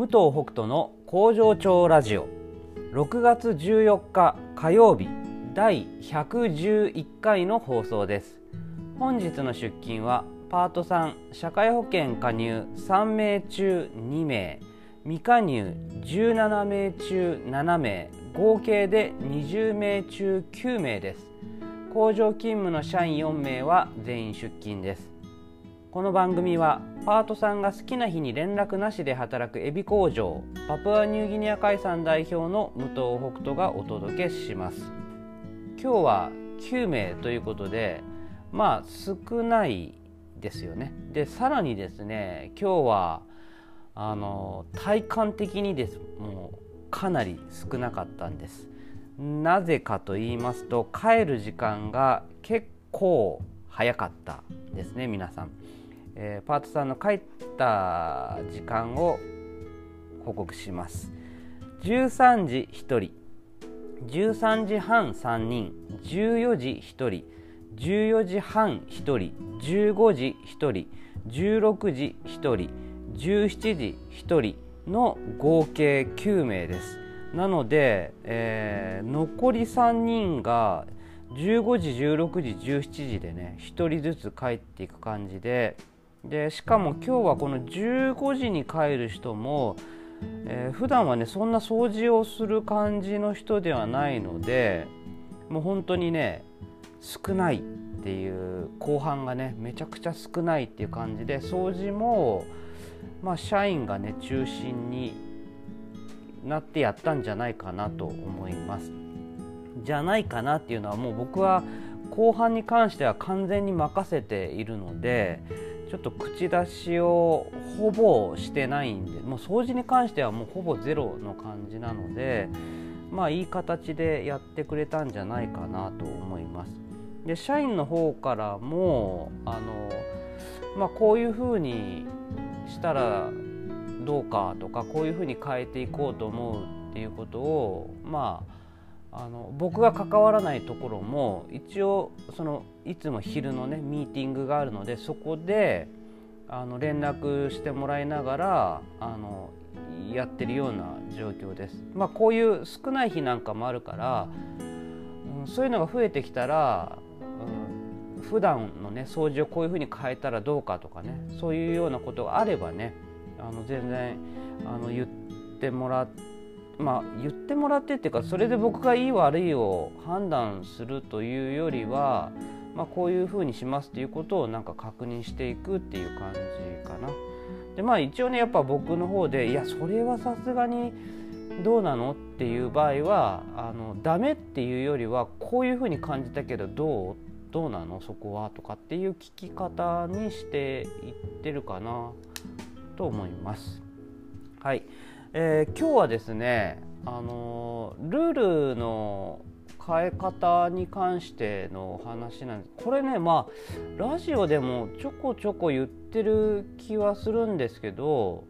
武藤北斗の工場長ラジオ。6月14日火曜日第111回の放送です。本日の出勤はパート3社会保険加入3名中2名未加入17名中7名合計で20名中9名です。工場勤務の社員4名は全員出勤です。この番組はパートさんが好きな日に連絡なしで働くエビ工場パプアニューギニア海産代表の武藤北斗がお届けします。今日は9名ということでまあ少ないですよね。でさらにですね今日はあの体感的にですもうかなり少なかったんです。なぜかと言いますと帰る時間が結構早かったですね皆さん。えー、パートさんの帰った時間を報告します。13時1人。13時半3人。14時1人。14時半1人。15時1人。16時1人。17時1人。の合計9名です。なので、えー、残り3人が15時16時17時でね1人ずつ帰っていく感じででしかも今日はこの15時に帰る人も、えー、普段はねそんな掃除をする感じの人ではないのでもう本当にね少ないっていう後半がねめちゃくちゃ少ないっていう感じで掃除もまあ社員がね中心になってやったんじゃないかなと思います。じゃないかなっていうのはもう僕は後半に関しては完全に任せているのでちょっと口出しをほぼしてないんでもう掃除に関してはもうほぼゼロの感じなのでまあいい形でやってくれたんじゃないかなと思います。で社員の方からもあの、まあ、こういうふうにしたらどうかとかこういうふうに変えていこうと思うっていうことをまああの僕が関わらないところも一応そのいつも昼のねミーティングがあるのでそこであの連絡してもらいながらあのやってるような状況です。まあ、こういう少ない日なんかもあるから、うん、そういうのが増えてきたら、うん、普段のね掃除をこういうふうに変えたらどうかとかねそういうようなことがあればねあの全然あの言ってもらって。まあ、言ってもらってっていうかそれで僕がいい悪いを判断するというよりは、まあ、こういうふうにしますっていうことをなんか確認していくっていう感じかな。でまあ一応ねやっぱ僕の方でいやそれはさすがにどうなのっていう場合はあのダメっていうよりはこういうふうに感じたけどどうどうなの？そこはとかっていう聞き方にしていってるかなと思います。はい。えー、今日はですね、あのルールの変え方に関してのお話なんですこれねまあラジオでもちょこちょこ言ってる気はするんですけど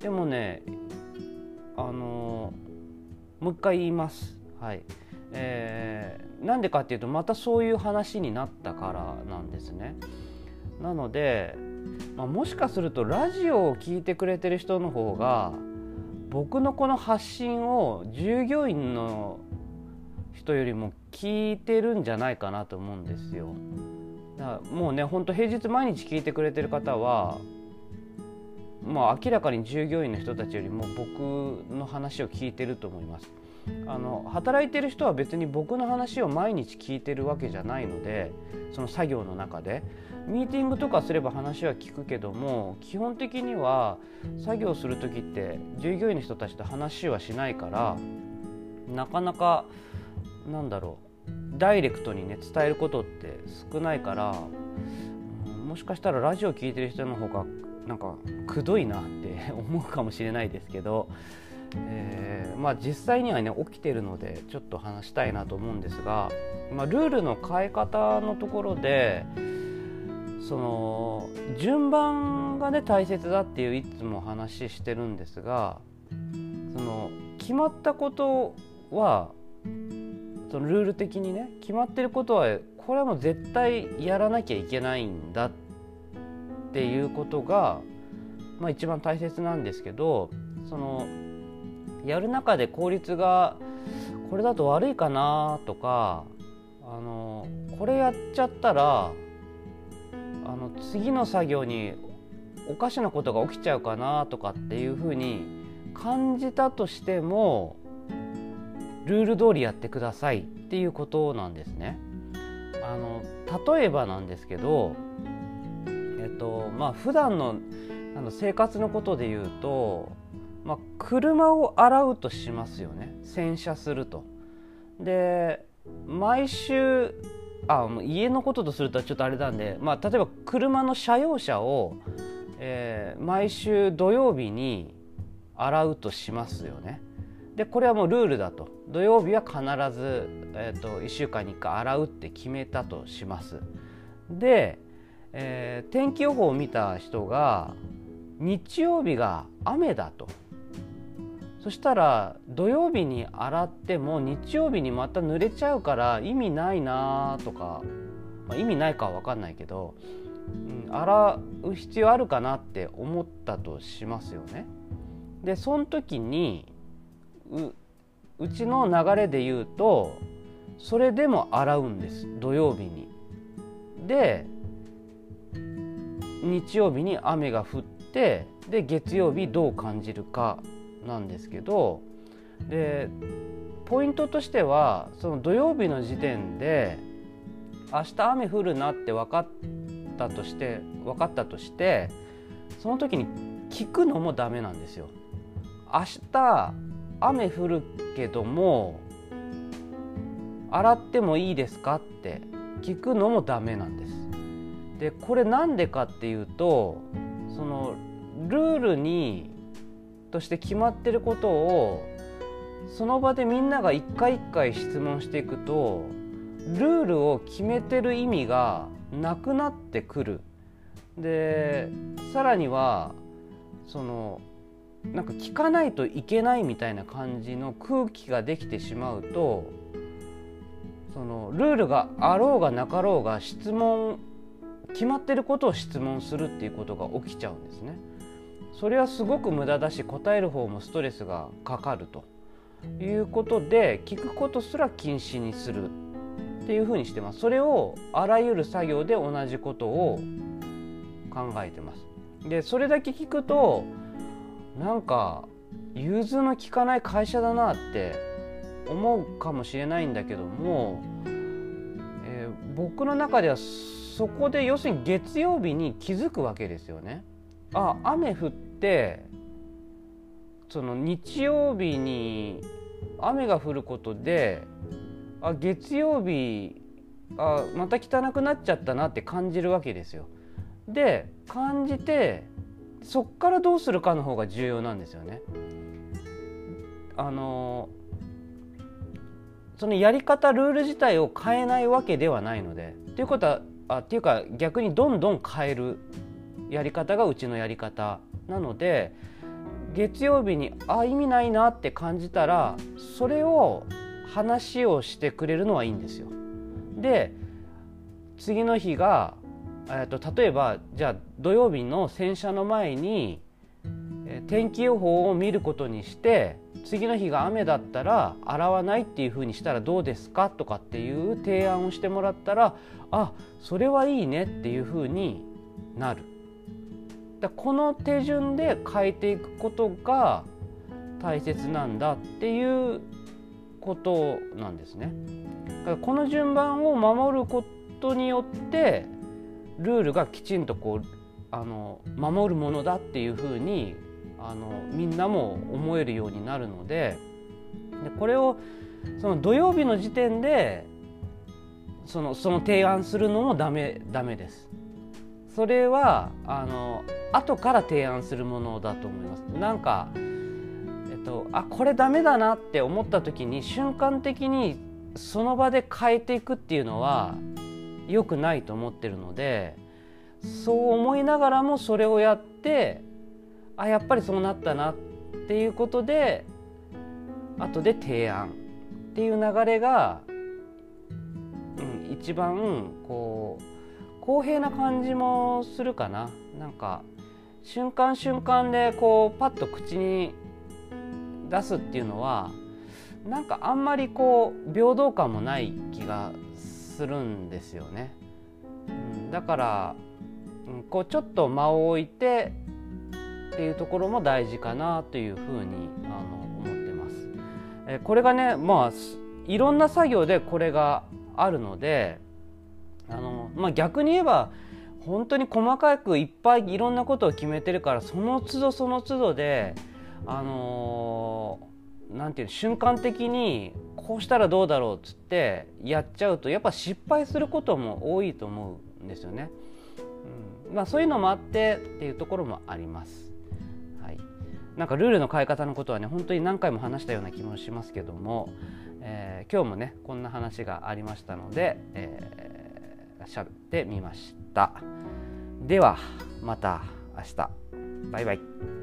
でもねあのもう一回言います。はいえー、なんでかっていうとまたそういう話になったからなんですね。なので、まあ、もしかするとラジオを聴いてくれてる人の方が僕のこの発信を従業員の人よりも聞いてるんじゃないかなと思うんですよ。だからもうねほんと平日毎日聞いてくれてる方はまあ明らかに従業員の人たちよりも僕の話を聞いてると思います。あの働いてる人は別に僕の話を毎日聞いてるわけじゃないのでその作業の中で。ミーティングとかすれば話は聞くけども基本的には作業する時って従業員の人たちと話はしないからなかなかなんだろうダイレクトにね伝えることって少ないから、もしかしたらラジオ聴いてる人の方がなんかくどいなって 思うかもしれないですけど、えー、まあ実際にはね起きてるのでちょっと話したいなと思うんですが、まあ、ルールの変え方のところでその順番がね大切だっていういつも話してるんですがその決まったことはそのルール的にね決まってることはこれはもう絶対やらなきゃいけないんだっていうことが、まあ、一番大切なんですけどそのやる中で効率がこれだと悪いかなとかあのこれやっちゃったらあの次の作業におかしなことが起きちゃうかなとかっていうふうに感じたとしてもルール通りやってくださいっていうことなんですね。あの例えばなんですけど、えっとまあ普段のあの生活のことで言うと、まあ、車を洗うとしますよね洗車すると。で毎週あ家のこととするとちょっとあれなんで、まあ、例えば車の車用車を、えー、毎週土曜日に洗うとしますよね。でこれはもうルールだと土曜日は必ず、えーと、1週間に1回洗うって決めたとします。で、えー、天気予報を見た人が日曜日が雨だとそしたら土曜日に洗っても日曜日にまた濡れちゃうから意味ないなとか、まあ、意味ないかは分かんないけど、うん、洗う必要あるかなって思ったとしますよね。でその時にうちの流れで言うとそれでも洗うんです土曜日に。で日曜日に雨が降ってで月曜日どう感じるかなんですけどでポイントとしてはその土曜日の時点で明日雨降るなって分かったとして分かったとしてその時に聞くのもダメなんですよ。明日雨降るけども洗ってもいいですかって聞くのもダメなんです。でこれなんでかっていうとそのルールにとして決まってることをその場でみんなが一回一回質問していくとルールを決めてる意味がなくなってくる。でさらにはそのなんか聞かないといけないみたいな感じの空気ができてしまうとそのルールがあろうがなかろうが質問決まってることを質問するっていうことが起きちゃうんですね。それはすごく無駄だし答える方もストレスがかかると。いうことで聞くことすら禁止にするっていうふうにしてます。それをあらゆる作業で同じことを考えてます。でそれだけ聞くとなんか融通の利かない会社だなって思うかもしれないんだけども、えー、僕の中ではそこで要するに月曜日に気づくわけですよね。あ雨降ってその日曜日に雨が降ることであ月曜日あまた汚くなっちゃったなって感じるわけですよ。で感じてそっからどうするかの方が重要なんですよね。あのそのやり方ルール自体を変えないわけではないのでっていうことはあっていうか逆にどんどん変えるやり方がうちのやり方なので月曜日にあ意味ないなって感じたらそれを話をしてくれるのはいいんですよ。で次の日が、えーと、例えばじゃあ土曜日の洗車の前に、え、天気予報を見ることにして次の日が雨だったら洗わないっていうふうにしたらどうですかとかっていう提案をしてもらったらあそれはいいねっていうふうになる。だこの手順で変えていくことが大切なんだっていうことなんですね。だからこの順番を守ることによってルールがきちんとこうあの守るものだっていうふうにあのみんなも思えるようになるのででこれをその土曜日の時点でそのその提案するのもダメダメです。それはあの後から提案するものだと思います。なんか、えっと、あこれダメだなって思った時に瞬間的にその場で変えていくっていうのは良くないと思ってるのでそう思いながらもそれをやってあやっぱりそうなったなっていうことで後で提案っていう流れが、うん、一番こう公平な感じもするかななんか瞬間瞬間でこうパッと口に出すっていうのはなんかあんまりこう平等感もない気がするんですよね。うん、だから、こうちょっと間を置いてっていうところも大事かなというふうにあの思ってます。えこれがねまあいろんな作業でこれがあるのであの、まあ、逆に言えば本当に細かくいっぱいいろんなことを決めてるからその都度その都度であのなんていう瞬間的にこうしたらどうだろうっつってやっちゃうとやっぱ失敗することも多いと思うんですよね。うんまあ、そういうのもあってっていうところもあります。はい、なんかルールの変え方のことはね本当に何回も話したような気もしますけども、えー、今日もねこんな話がありましたので、えー、喋ってみました。ではまた明日バイバイ。